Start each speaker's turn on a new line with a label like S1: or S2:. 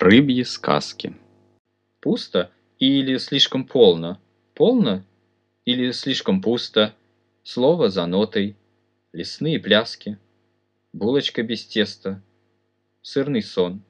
S1: Рыбьи сказки. Пусто или слишком полно? Полно или слишком пусто? Слово за нотой, лесные пляски, булочка без теста, сырный сон.